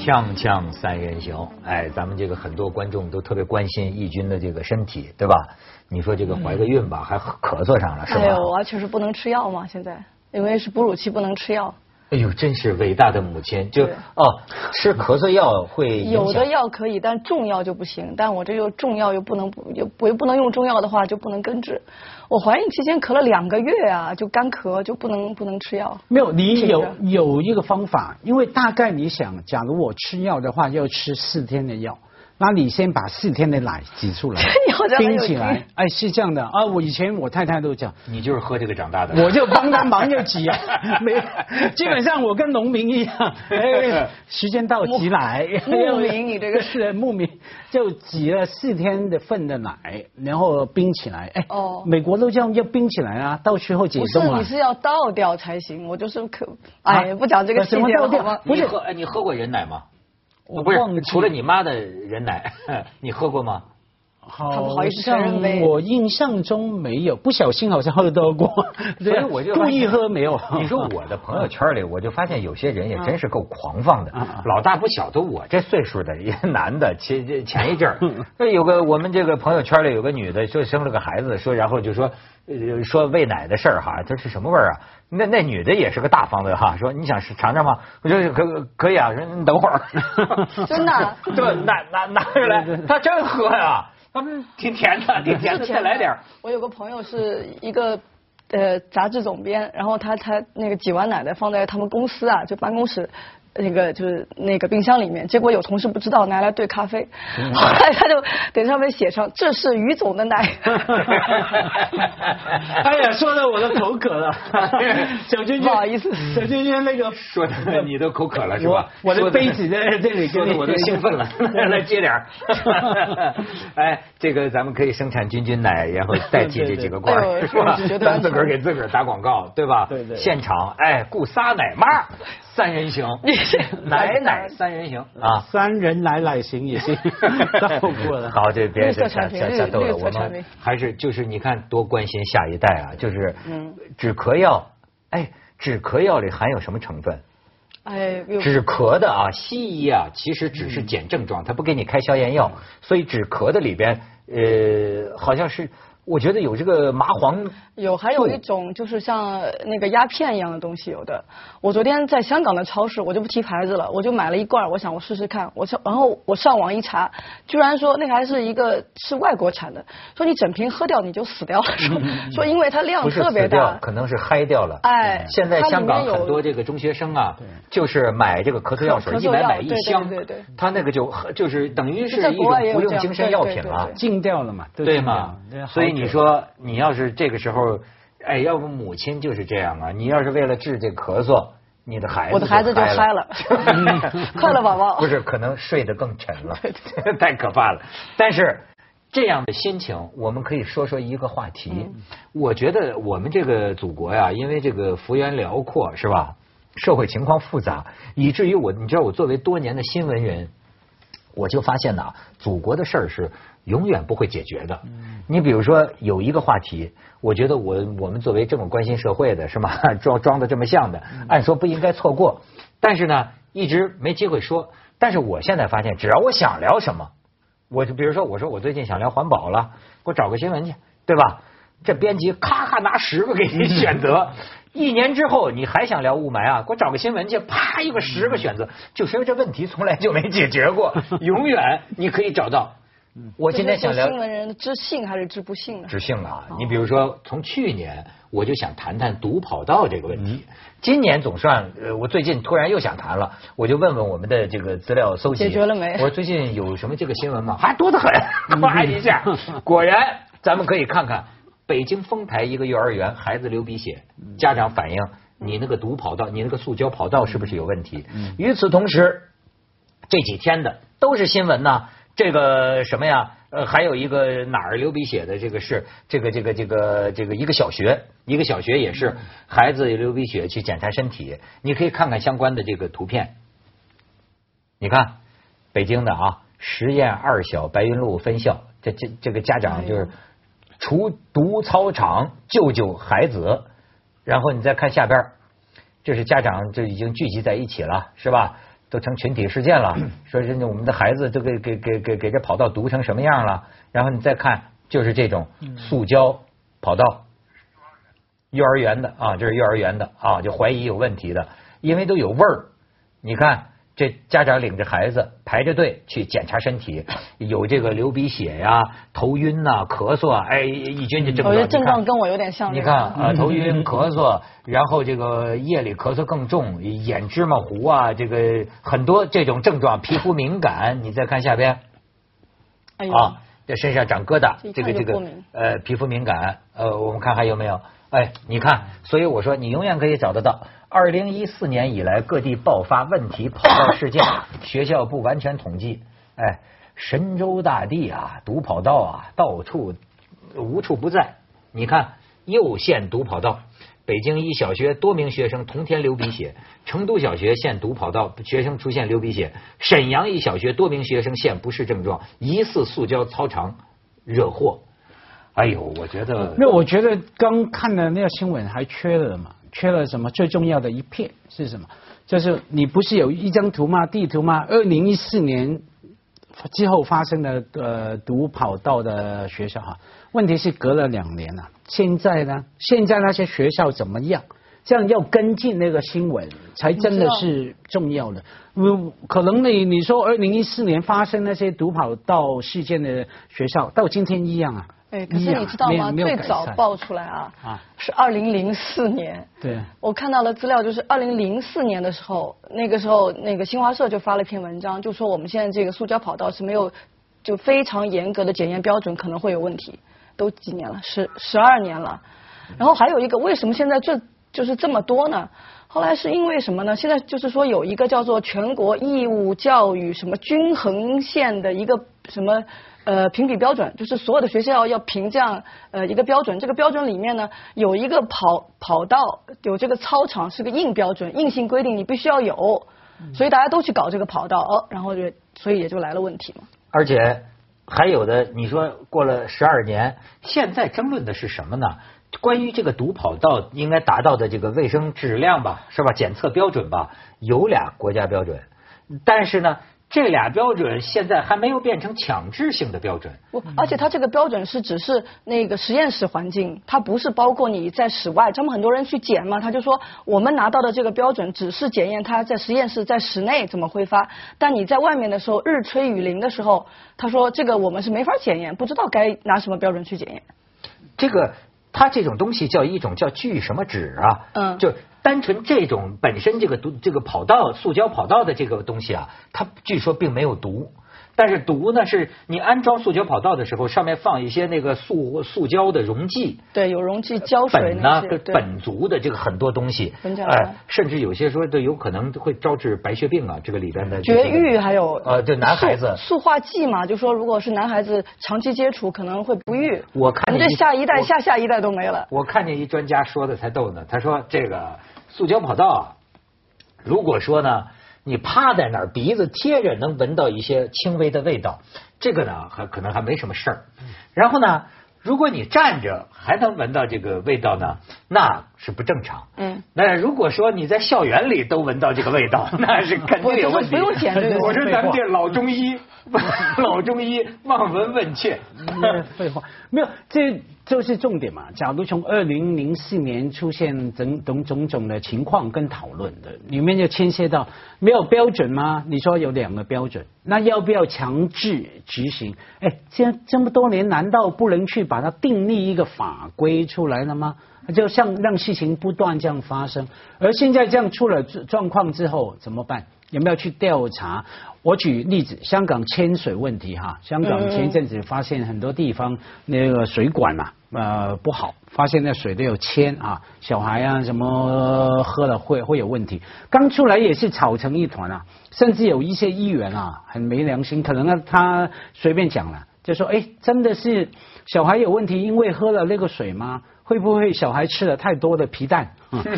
锵锵三人行，哎，咱们这个很多观众都特别关心义军的这个身体，对吧？你说这个怀个孕吧，还咳嗽上了，是吧？哎呦，我确实不能吃药嘛，现在因为是哺乳期不能吃药。哎呦，真是伟大的母亲！就哦，吃咳嗽药会影响有的药可以，但重药就不行。但我这又重药又不能不又我又不能用中药的话就不能根治。我怀孕期间咳了两个月啊，就干咳就不能不能吃药。没有，你有有一个方法，因为大概你想，假如我吃药的话，要吃四天的药，那你先把四天的奶挤出来冰起来经，哎，是这样的啊。我以前我太太都讲，你就是喝这个长大的。我就帮他忙就挤啊，没有，基本上我跟农民一样，哎，时间到挤奶，牧民你这个 是牧民，就挤了四天的份的奶，然后冰起来，哎，哦美国都这样要冰起来啊，到时候解不是冻啊你。是要倒掉才行，我就是可哎不讲这个细节什么倒掉了好吗？不是喝，哎，你喝过人奶吗？不是，我忘记除了你妈的人奶，你喝过吗？好他不好意思承认呗。我印象中没有，不小心好像喝到过，所以我就 故意喝没有。你说我的朋友圈里，我就发现有些人也真是够狂放的。老大不小，都我这岁数的一个男的，前这前一阵儿，那有个我们这个朋友圈里有个女的，说生了个孩子，说然后就说呃说喂奶的事儿哈，这是什么味儿啊？那那女的也是个大方的哈，说你想试尝尝吗？我说可可以啊，说你等会儿，真的？啊对，拿拿拿出来，他真喝呀，他们挺甜的，挺甜的，再来点儿。我有个朋友是一个呃杂志总编，然后他他那个挤完奶奶放在他们公司啊，就办公室。那个就是那个冰箱里面，结果有同事不知道拿来兑咖啡，嗯后来他就给上面写上这是于总的奶。哎呀，说的我都口渴了。小娟娟，不好意思小娟娟那个说的你都口渴了是吧？我我的说杯子在这里，说的我都兴奋了，来接点儿。哎，这个咱们可以生产君君奶，然后代替这几个罐是吧咱自个儿给自个儿打广告，对吧？对对现场哎，雇仨奶妈，三人行，奶奶三人行啊。三人奶奶行也行，到过了。好，这别绿色瞎产品绿瞎瞎逗了，我们还是就是你看多关心下一代啊，就是嗯止咳药，哎，止咳药里含有什么成分？哎，止咳的啊，西医啊，其实只是减症状，他不给你开消炎药，所以止咳的里边，呃，好像是我觉得有这个麻黄，有，还有一种就是像那个鸦片一样的东西，有的。我昨天在香港的超市，我就不提牌子了，我就买了一罐，我想我试试看。我上，然后我上网一查，居然说那个还是一个是外国产的，说你整瓶喝掉你就死掉了，说 说因为它量不是特别死掉大，。可能是嗨掉了。哎现在香港有很多这个中学生啊，就是买这个咳嗽药水，一买买一箱对对对，他那个就就是等于是一在国外也种有这样服用精神药品了。禁掉了嘛？对禁掉吗对？所以好久你说，你要是这个时候，哎，要不母亲就是这样啊，你要是为了治这咳嗽，你的孩子我的孩子就嗨嗨了 快乐宝宝 不是，可能睡得更沉了，太可怕了。但是这样的心情，我们可以说说一个话题。嗯我觉得我们这个祖国呀，因为这个幅员辽阔，是吧？社会情况复杂，以至于我，你知道，我作为多年的新闻人，我就发现呐，祖国的事儿是永远不会解决的。你比如说有一个话题，我觉得我我们作为这么关心社会的，是吗？装装的这么像的，按说不应该错过，但是呢，一直没机会说。但是我现在发现，只要我想聊什么，我就比如说，我说我最近想聊环保了，给我找个新闻去，对吧？这编辑咔咔拿十个给你选择，一年之后你还想聊雾霾啊？给我找个新闻去，啪一个十个选择，就是因为这问题从来就没解决过，永远你可以找到。我今天想聊这是新闻人知性还是知不幸呢？知性啊，你比如说从去年我就想谈谈毒跑道这个问题，今年总算呃，我最近突然又想谈了，我就问问我们的这个资料搜集。解决了没？我说最近有什么这个新闻吗？还多得很，夸一下，果然咱们可以看看北京丰台一个幼儿园孩子流鼻血，家长反映你那个毒跑道，你那个塑胶跑道是不是有问题？与此同时，这几天的都是新闻呐。这个什么呀？呃，还有一个哪儿流鼻血的这个是这个这个这个这个一个小学，一个小学也是孩子流鼻血去检查身体，你可以看看相关的这个图片。你看北京的啊，实验二小白云路分校，这这这个家长就是除毒操场救救孩子，然后你再看下边儿，这是家长就已经聚集在一起了，是吧？都成群体事件了，说人家我们的孩子都给给给给给这跑道堵成什么样了，然后你再看就是这种塑胶跑道，幼儿园的啊，这是幼儿园的啊，就怀疑有问题的，因为都有味儿，你看。这家长领着孩子排着队去检查身体，有这个流鼻血呀、头晕呐、咳嗽啊，哎，一军这症状。我觉得症状跟我有点像。你看啊，头晕、咳嗽，然后这个夜里咳嗽更重，眼芝麻糊啊，这个很多这种症状，皮肤敏感。你再看下边，啊，这身上长疙瘩，这个这个呃皮肤敏感，呃，我们看还有没有？哎，你看，所以我说你永远可以找得到。二零一四年以来，各地爆发问题跑道事件，学校不完全统计。哎，神州大地啊，堵跑道啊，到处无处不在。你看，又现堵跑道，北京一小学多名学生同天流鼻血；成都小学现堵跑道，学生出现流鼻血；沈阳一小学多名学生现不适症状，疑似塑胶操场惹祸。哎呦，我觉得，那我觉得刚看的那个新闻还缺了嘛。缺了什么？最重要的一片是什么？就是你不是有一张图吗？地图吗？二零一四年之后发生的呃堵跑道的学校哈，问题是隔了两年了。现在呢？现在那些学校怎么样？这样要跟进那个新闻才真的是重要的。嗯，可能你你说二零一四年发生那些堵跑道事件的学校，到今天一样啊。哎，可是你知道吗？最早爆出来啊，是二零零四年。对。我看到的资料就是二零零四年的时候，那个时候那个新华社就发了一篇文章，就说我们现在这个塑胶跑道是没有就非常严格的检验标准，可能会有问题。都几年了，十十二年了。然后还有一个，为什么现在这就是这么多呢？后来是因为什么呢？现在就是说有一个叫做全国义务教育什么均衡线的一个什么。呃，评比标准就是所有的学校要评这样呃一个标准，这个标准里面呢有一个跑跑道，有这个操场是个硬标准，硬性规定你必须要有，所以大家都去搞这个跑道，哦，然后就所以也就来了问题嘛。而且还有的，你说过了十二年，现在争论的是什么呢？关于这个毒跑道应该达到的这个卫生质量吧，是吧？检测标准吧，有俩国家标准，但是呢。这俩标准现在还没有变成强制性的标准。不，而且它这个标准是只是那个实验室环境，它不是包括你在室外。他们很多人去检嘛，他就说我们拿到的这个标准只是检验它在实验室在室内怎么挥发，但你在外面的时候日吹雨淋的时候，他说这个我们是没法检验，不知道该拿什么标准去检验。这个，它这种东西叫一种叫聚什么酯啊？嗯，就。单纯这种本身这个毒这个跑道塑胶跑道的这个东西啊，它据说并没有毒。但是毒呢，是你安装塑胶跑道的时候，上面放一些那个塑塑胶的溶剂，对，有溶剂胶水呢，苯族的这个很多东西，哎，甚至有些说都有可能会招致白血病啊，这个里边的绝育还有呃，对男孩子塑化剂嘛，就说如果是男孩子长期接触可能会不育，我看这下一代下下一代都没了。我看见一专家说的才逗呢，他说这个塑胶跑道啊，如果说呢。你趴在那儿，鼻子贴着，能闻到一些轻微的味道，这个呢还可能还没什么事儿。然后呢？如果你站着还能闻到这个味道呢，那是不正常。嗯。那如果说你在校园里都闻到这个味道，那是肯定有问题。不用检对 我说咱们这老中医，老中医望闻问切。废话，没有，这就是重点嘛。假如从二零零四年出现种种种种的情况跟讨论的，里面就牵涉到没有标准吗？你说有两个标准，那要不要强制执行？哎，这这么多年，难道不能去把它订立一个法规出来了吗？就像让事情不断这样发生，而现在这样出了状况之后怎么办？有没有去调查？我举例子，香港迁水问题哈，香港前一阵子发现很多地方那个水管呐呃不好，发现那水都有铅啊，小孩啊什么喝了会会有问题。刚出来也是吵成一团啊，甚至有一些议员啊很没良心，可能他随便讲了。就说哎，真的是小孩有问题，因为喝了那个水吗？会不会小孩吃了太多的皮蛋？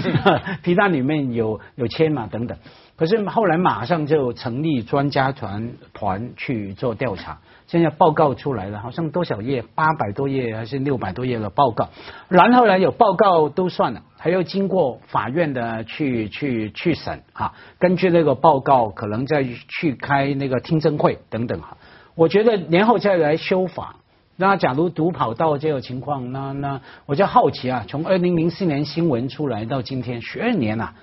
皮蛋里面有有铅嘛等等。可是后来马上就成立专家团团去做调查，现在报告出来了，好像多少页？八百多页还是六百多页的报告？然后呢，有报告都算了，还要经过法院的去去去审啊，根据那个报告，可能再去开那个听证会等等哈。我觉得年后再来修法。那假如读跑道这个情况，那那我就好奇啊，从二零零四年新闻出来到今天十二年了，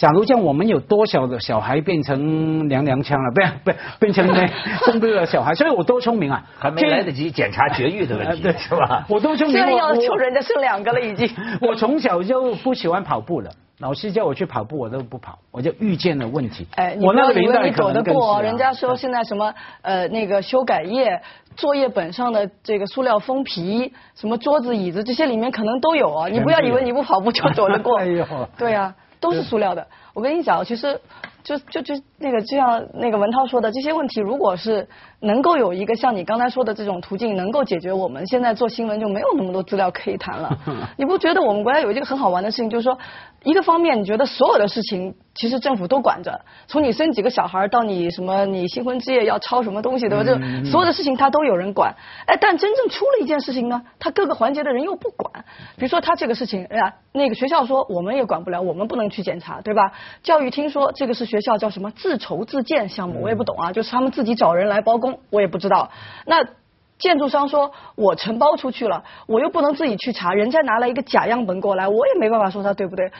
假如像我们有多少的小孩变成娘娘腔了，不不变成那生不了小孩，所以我多聪明啊，还没来得及检查绝育的问题，是吧？我多聪明，现在要求人家生两个了已经。我从小就不喜欢跑步了。老师叫我去跑步，我都不跑，我就遇见了问题。哎，我那个以为你躲得过，人家说现在什么呃那个修改液、作业本上的这个塑料封皮、什么桌子椅子这些里面可能都有啊，你不要以为你不跑步就躲得过。哎呦，对啊，都是塑料的。我跟你讲，其实就就就那个就像那个文涛说的，这些问题如果是。能够有一个像你刚才说的这种途径，能够解决我们现在做新闻就没有那么多资料可以谈了。你不觉得我们国家有一个很好玩的事情，就是说，一个方面你觉得所有的事情其实政府都管着，从你生几个小孩到你什么你新婚之夜要抄什么东西对吧？就所有的事情他都有人管。哎，但真正出了一件事情呢，他各个环节的人又不管。比如说他这个事情，哎呀，那个学校说我们也管不了，我们不能去检查，对吧？教育厅说这个是学校叫什么自筹自建项目，我也不懂啊，就是他们自己找人来包工。我也不知道，那建筑商说我承包出去了，我又不能自己去查，人家拿了一个假样本过来，我也没办法说他对不对。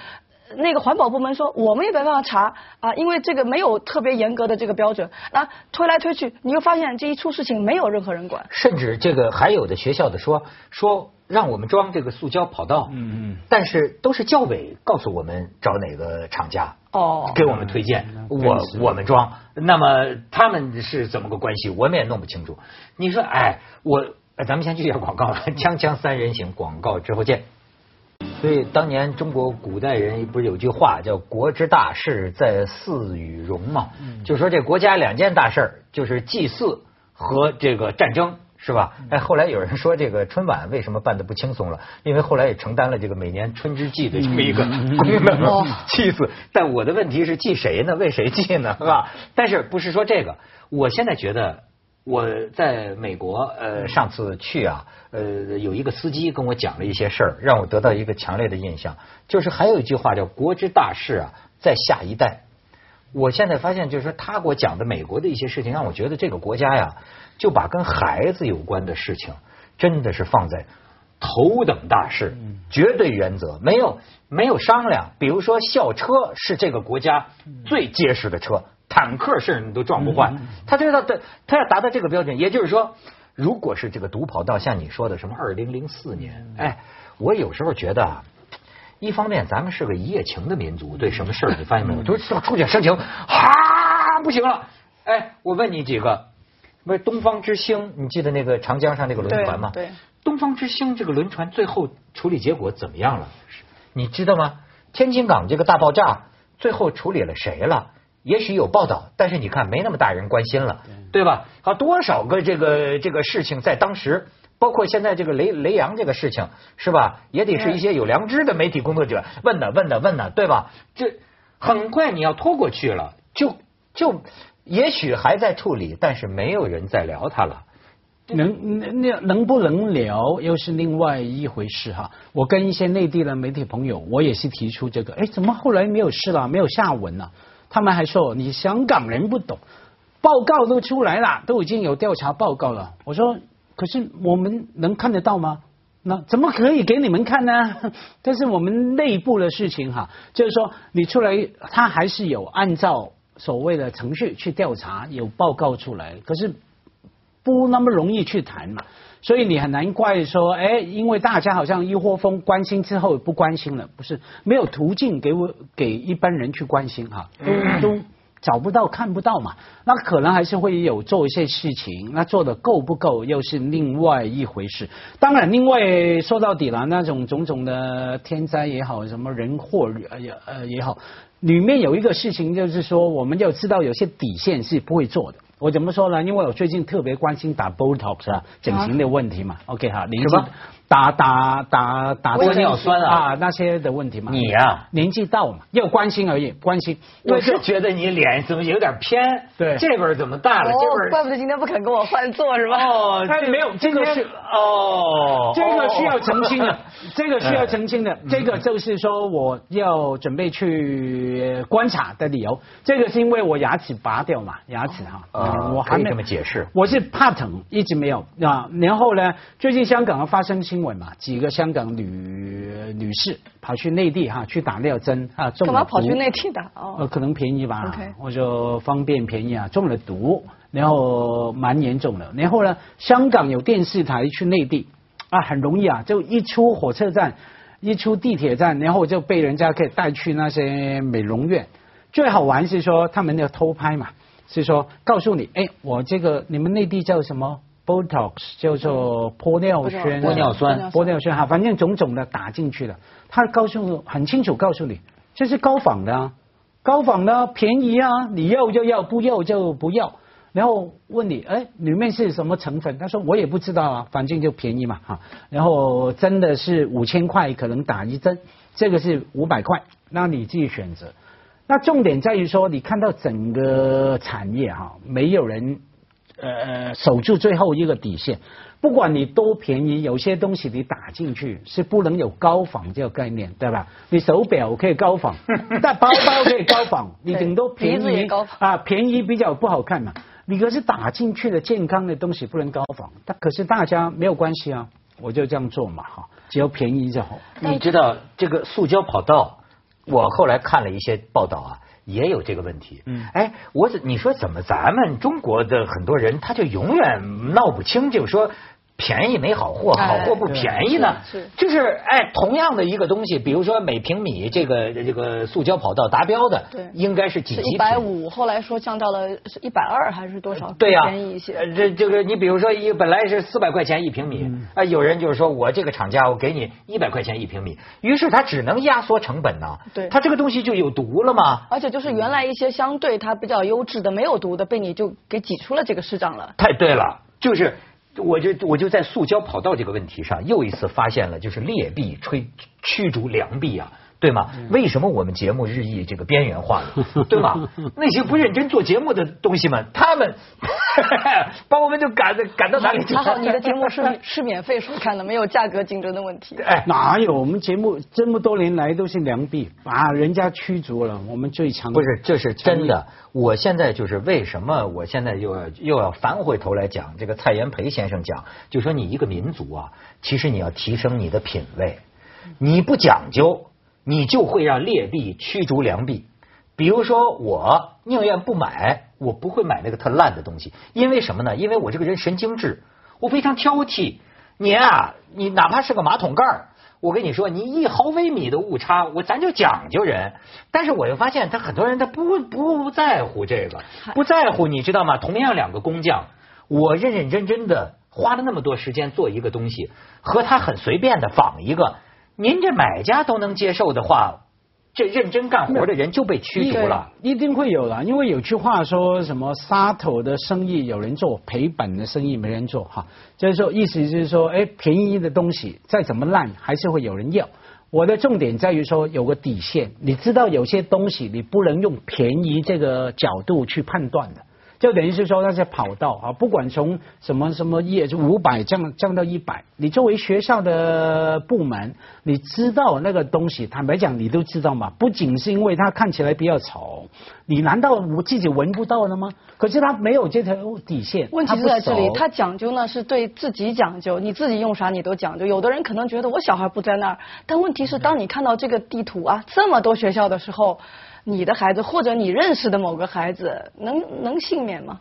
那个环保部门说我们也没办法查啊，因为这个没有特别严格的这个标准。那推来推去，你又发现这一出事情没有任何人管，甚至这个还有的学校的说说。让我们装这个塑胶跑道，嗯嗯，但是都是教委告诉我们找哪个厂家哦，给我们推荐，我我们装，那么他们是怎么个关系，我们也弄不清楚。你说，哎，我咱们先去下广告了，锵锵三人行，广告之后见。所以当年中国古代人不是有句话叫“国之大事在祀与戎”嘛，就说这国家两件大事就是祭祀和这个战争。是吧？哎，后来有人说这个春晚为什么办的不轻松了？因为后来也承担了这个每年春之祭的这么一个功能，祭祀。但我的问题是祭谁呢？为谁祭呢？是吧？但是不是说这个？我现在觉得我在美国，呃，上次去啊，呃，有一个司机跟我讲了一些事儿，让我得到一个强烈的印象。就是还有一句话叫“国之大事啊，在下一代”。我现在发现，就是说他给我讲的美国的一些事情，让我觉得这个国家呀。就把跟孩子有关的事情，真的是放在头等大事，绝对原则，没有没有商量。比如说，校车是这个国家最结实的车，坦克甚至都撞不坏。他知道的，他要达到这个标准。也就是说，如果是这个独跑道，像你说的什么二零零四年，哎，我有时候觉得啊，一方面咱们是个一夜情的民族，对什么事儿 你发现没有，就是触景生情，哈，不行了。哎，我问你几个。不是东方之星，你记得那个长江上那个轮船吗？对，东方之星这个轮船最后处理结果怎么样了？你知道吗？天津港这个大爆炸最后处理了谁了？也许有报道，但是你看没那么大人关心了，对吧？啊，多少个这个这个事情在当时，包括现在这个雷雷洋这个事情，是吧？也得是一些有良知的媒体工作者问的问的问的，对吧？这很快你要拖过去了，就就。也许还在处理，但是没有人在聊他了。能那能不能聊又是另外一回事哈。我跟一些内地的媒体朋友，我也是提出这个，哎，怎么后来没有事了，没有下文了？他们还说你香港人不懂，报告都出来了，都已经有调查报告了。我说，可是我们能看得到吗？那怎么可以给你们看呢？但是我们内部的事情哈，就是说你出来，他还是有按照。所谓的程序去调查有报告出来，可是不那么容易去谈嘛，所以你很难怪说，哎，因为大家好像一窝蜂关心之后不关心了，不是没有途径给我给一般人去关心哈，都都找不到看不到嘛，那可能还是会有做一些事情，那做的够不够又是另外一回事。当然，另外说到底了，那种种种的天灾也好，什么人祸也呃也好。里面有一个事情，就是说，我们要知道有些底线是不会做的。我怎么说呢？因为我最近特别关心打 Botox 啊，整形的问题嘛。OK 哈，年纪什么打打打打玻尿酸啊啊那些的问题嘛。你呀年纪到嘛，要关心而已，关心。因我是觉得你脸怎么有点偏，对这边儿怎么大了，这哦，边儿怪不得今天不肯跟我换座是吧？哦，他 没有这个是哦，这个需要澄清的哦，这个需要澄清的，这个就是说我要准备去观察的理由。这个是因为我牙齿拔掉嘛，牙齿哈，呃我还没可以这么解释我是怕疼，一直没有啊。然后呢，最近香港发生新闻嘛，几个香港女女士跑去内地哈去打尿针啊，中了干嘛跑去内地打？呃，哦，可能便宜吧或者方便便宜啊，中了毒，然后蛮严重的。然后呢，香港有电视台去内地啊，很容易啊，就一出火车站，一出地铁站，然后就被人家可以带去那些美容院。最好玩是说他们要偷拍嘛，是说告诉你，哎，我这个你们内地叫什么 Botox，叫做玻尿酸，玻尿酸玻尿酸哈，反正种种的打进去了。他告诉很清楚告诉你，这是高仿的啊，高仿的啊便宜啊，你要就要，不要就不要。然后问你，哎，里面是什么成分？他说我也不知道啊，反正就便宜嘛哈。然后真的是五千块可能打一针，这个是五百块，那你自己选择。那重点在于说，你看到整个产业哈，没有人呃守住最后一个底线。不管你多便宜，有些东西你打进去是不能有高仿这个概念，对吧？你手表可以高仿，但包包可以高仿，你顶多便宜高仿啊，便宜比较不好看嘛。你可是打进去的健康的东西不能高仿，但可是大家没有关系啊，我就这样做嘛哈，只要便宜就好。你知道这个塑胶跑道，我后来看了一些报道啊，也有这个问题。嗯哎，我怎你说怎么咱们中国的很多人他就永远闹不清，就是说。便宜没好货，好哎货不便宜呢？是是就是哎，同样的一个东西，比如说每平米这个这个塑胶跑道达标的，对应该是几级一百五，后来说降到了是一百二还是多少？对呀、便宜一些。呃这这个你比如说一本来是四百块钱一平米，啊、有人就是说我这个厂家我给你一百块钱一平米，于是他只能压缩成本呢。对他这个东西就有毒了嘛？而且就是原来一些相对它比较优质的、没有毒的，被你就给挤出了这个市场了。太对了，就是我就我就在塑胶跑道这个问题上又一次发现了，就是劣币吹驱逐良币啊。对吗？为什么我们节目日益这个边缘化了？对吗？那些不认真做节目的东西们，他们 把我们就赶赶到哪里去？还好你的节目是是免费收看的，没有价格竞争的问题。哎，哪有我们节目这么多年来都是良币，把人家驱逐了，我们最强不是，这是真的。我现在就是为什么我现在又要又要翻回头来讲这个蔡元培先生讲，就说你一个民族啊，其实你要提升你的品味，你不讲究，你就会让劣币驱逐良币。比如说，我宁愿不买，我不会买那个特烂的东西，因为什么呢？因为我这个人神经质，我非常挑剔。你啊，你哪怕是个马桶盖儿我跟你说，你一毫微米的误差，我咱就讲究人。但是我又发现，他很多人他不不在乎这个，不在乎，你知道吗？同样两个工匠，我认认真真的花了那么多时间做一个东西，和他很随便的仿一个，您这买家都能接受的话，这认真干活的人就被驱逐了。一定会有的，因为有句话说什么杀头的生意有人做，赔本的生意没人做哈。就是说，意思就是说，哎，便宜的东西再怎么烂，还是会有人要。我的重点在于说有个底线，你知道有些东西你不能用便宜这个角度去判断的。就等于是说那些跑道啊，不管从什么什么一就五百降降到一百，你作为学校的部门，你知道那个东西，坦白讲你都知道嘛。不仅是因为它看起来比较丑，你难道我自己闻不到了吗？可是他没有这条底线，问题是在这里，熟他讲究呢是对自己讲究，你自己用啥你都讲究。有的人可能觉得我小孩不在那儿，但问题是当你看到这个地图啊，这么多学校的时候，你的孩子或者你认识的某个孩子能能幸免吗？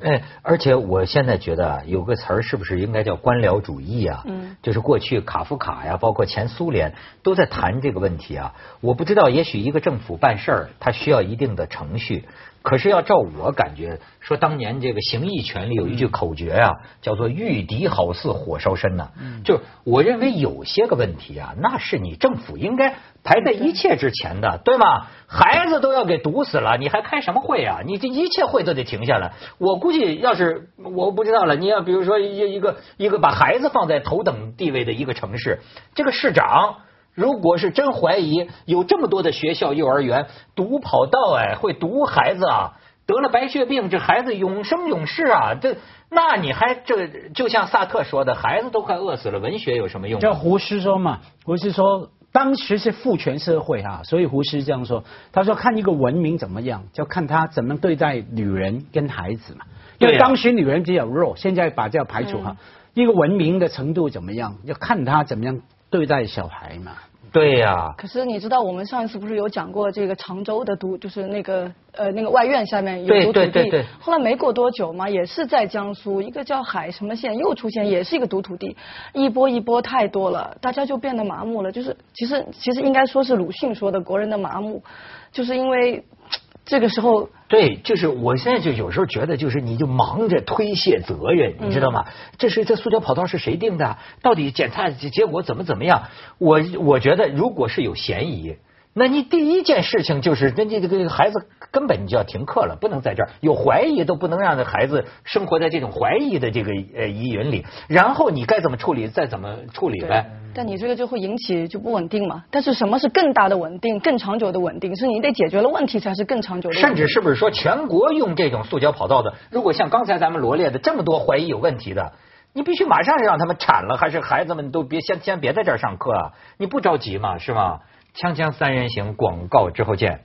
哎，而且我现在觉得啊，有个词儿是不是应该叫官僚主义啊？嗯，就是过去卡夫卡呀，包括前苏联都在谈这个问题啊。我不知道，也许一个政府办事儿，它需要一定的程序，可是要照我感觉，说当年这个形意权里有一句口诀啊，叫做“御敌好似火烧身”呐。就我认为有些个问题啊，那是你政府应该排在一切之前的，对吗？孩子都要给毒死了，你还开什么会啊？你这一切会都得停下来。我估计要是我不知道了，你要比如说一一个一个把孩子放在头等地位的一个城市，这个市长。如果是真怀疑有这么多的学校、幼儿园毒跑道，哎，会毒孩子啊，得了白血病，这孩子永生永世啊，这那你还这就像萨特说的，孩子都快饿死了，文学有什么用？叫胡适说嘛，胡适说当时是父权社会啊，所以胡适这样说，他说看一个文明怎么样，就看他怎么对待女人跟孩子嘛，因为当时女人比较弱，现在把这样排除哈，一个文明的程度怎么样，要看他怎么样。对待小孩嘛，对呀。可是你知道，我们上一次不是有讲过这个常州的独，就是那个呃那个外院下面有独土地，对后来没过多久嘛，也是在江苏一个叫海什么县又出现，也是一个独土地，一波一波太多了，大家就变得麻木了。就是其实其实应该说是鲁迅说的国人的麻木，就是因为。这个时候，对，就是我现在就有时候觉得，就是你就忙着推卸责任，你知道吗？这是这塑胶跑道是谁定的？到底检查结果怎么怎么样？我我觉得，如果是有嫌疑。那你第一件事情就是，那你这个孩子根本你就要停课了，不能在这儿有怀疑都不能让这孩子生活在这种怀疑的这个呃疑云里。然后你该怎么处理，再怎么处理呗。但你这个就会引起就不稳定嘛。但是什么是更大的稳定、更长久的稳定？是你得解决了问题才是更长久的。甚至是不是说全国用这种塑胶跑道的？如果像刚才咱们罗列的这么多怀疑有问题的，你必须马上让他们铲了，还是孩子们都别先先别在这儿上课啊？你不着急嘛，是吗？锵锵三人行广告之后见。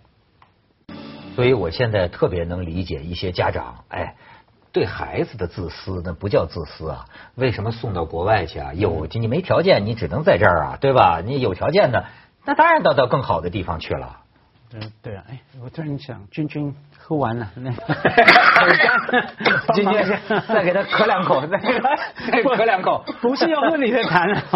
所以我现在特别能理解一些家长，哎，对孩子的自私那不叫自私啊？为什么送到国外去啊？有你没条件，你只能在这儿啊，对吧？你有条件的，那当然到到更好的地方去了。对对啊，哎，我突然想，君君。喝完了，那今天 再给他咳两口，再给他再咳两口，不是要问你的谈，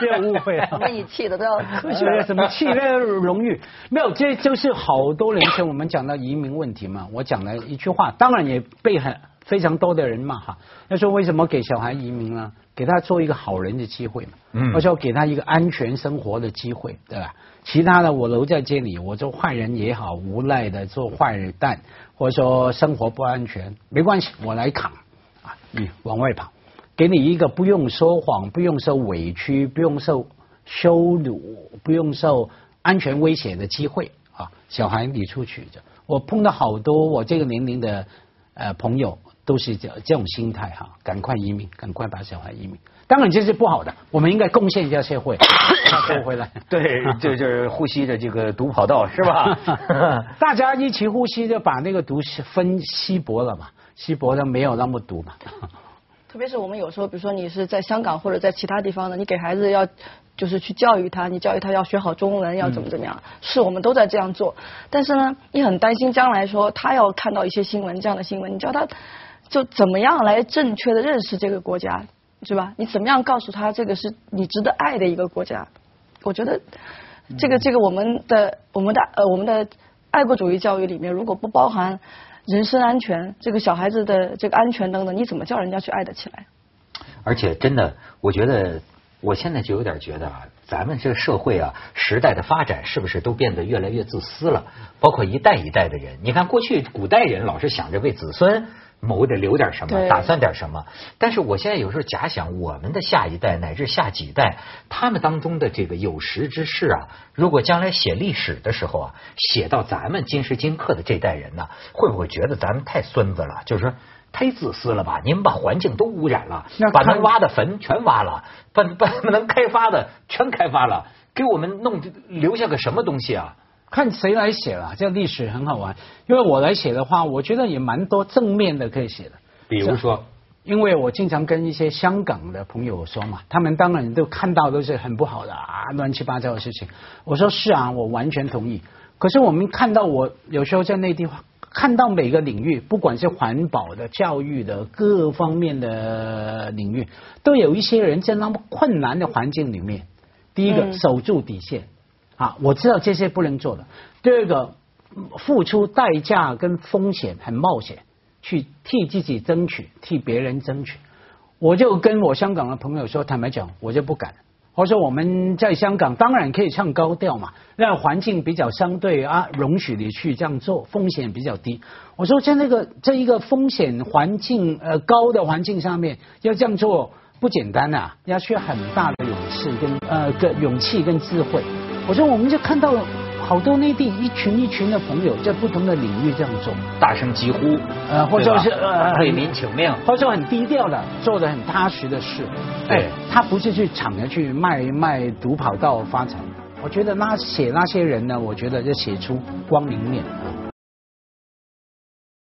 不要误会，被你气的都要科学了。什么气？那荣誉没有，这就是好多年前我们讲到移民问题嘛，我讲了一句话，当然也被很非常多的人骂哈。他说为什么给小孩移民呢？给他做一个好人的机会嘛，嗯，或者给他一个安全生活的机会，对吧？其他的我留在这里，我做坏人也好，无赖的做坏蛋，或者说生活不安全，没关系，我来扛啊！你往外跑，给你一个不用说谎、不用受委屈、不用受羞辱、不用受安全威胁的机会啊！小孩，你出去的，我碰到好多我这个年龄的呃朋友。都是这这种心态哈，赶快移民，赶快把小孩移民。当然这是不好的，我们应该贡献一下社会，收回来。对，就 就是呼吸的这个毒跑道是吧？大家一起呼吸，就把那个毒分稀薄了嘛，稀薄的没有那么毒嘛。特别是我们有时候，比如说你是在香港或者在其他地方的，你给孩子要就是去教育他，你教育他要学好中文，要怎么怎么样，是我们都在这样做。但是呢，你很担心将来说他要看到一些新闻这样的新闻，你叫他。就怎么样来正确的认识这个国家，是吧？你怎么样告诉他这个是你值得爱的一个国家？我觉得这个这个我们的我们的呃我们的爱国主义教育里面，如果不包含人身安全、这个小孩子的这个安全等等，你怎么叫人家去爱得起来？而且真的，我觉得我现在就有点觉得啊，咱们这个社会啊，时代的发展是不是都变得越来越自私了？包括一代一代的人，你看过去古代人老是想着为子孙。谋得留点什么，打算点什么。但是我现在有时候假想，我们的下一代乃至下几代，他们当中的这个有识之士啊，如果将来写历史的时候啊，写到咱们今时今刻的这代人呢，会不会觉得咱们太孙子了？就是说太自私了吧？你们把环境都污染了，把能挖的坟全挖了，把把能开发的全开发了，给我们弄留下个什么东西啊？看谁来写了，这历史很好玩。因为我来写的话，我觉得也蛮多正面的可以写的。比如说，因为我经常跟一些香港的朋友说嘛，他们当然都看到都是很不好的啊，乱七八糟的事情。我说是啊，我完全同意。可是我们看到，我有时候在内地看到每个领域，不管是环保的、教育的各方面的领域，都有一些人在那么困难的环境里面，第一个守住底线。啊，我知道这些不能做的。第二个，付出代价跟风险，很冒险，去替自己争取，替别人争取。我就跟我香港的朋友说，坦白讲，我就不敢。我说我们在香港当然可以唱高调嘛，让环境比较相对啊，容许你去这样做，风险比较低。我说在那个这一个风险环境呃高的环境上面要这样做不简单啊，要需要很大的勇气跟呃勇气跟智慧。我说我们就看到好多内地一群一群的朋友在不同的领域这样做，大声疾呼，呃或者是呃为民请命，或者很低调的做的很踏实的事。对，他不是去抢着去卖卖毒跑道发财。我觉得那写那些人呢，我觉得就写出光明面。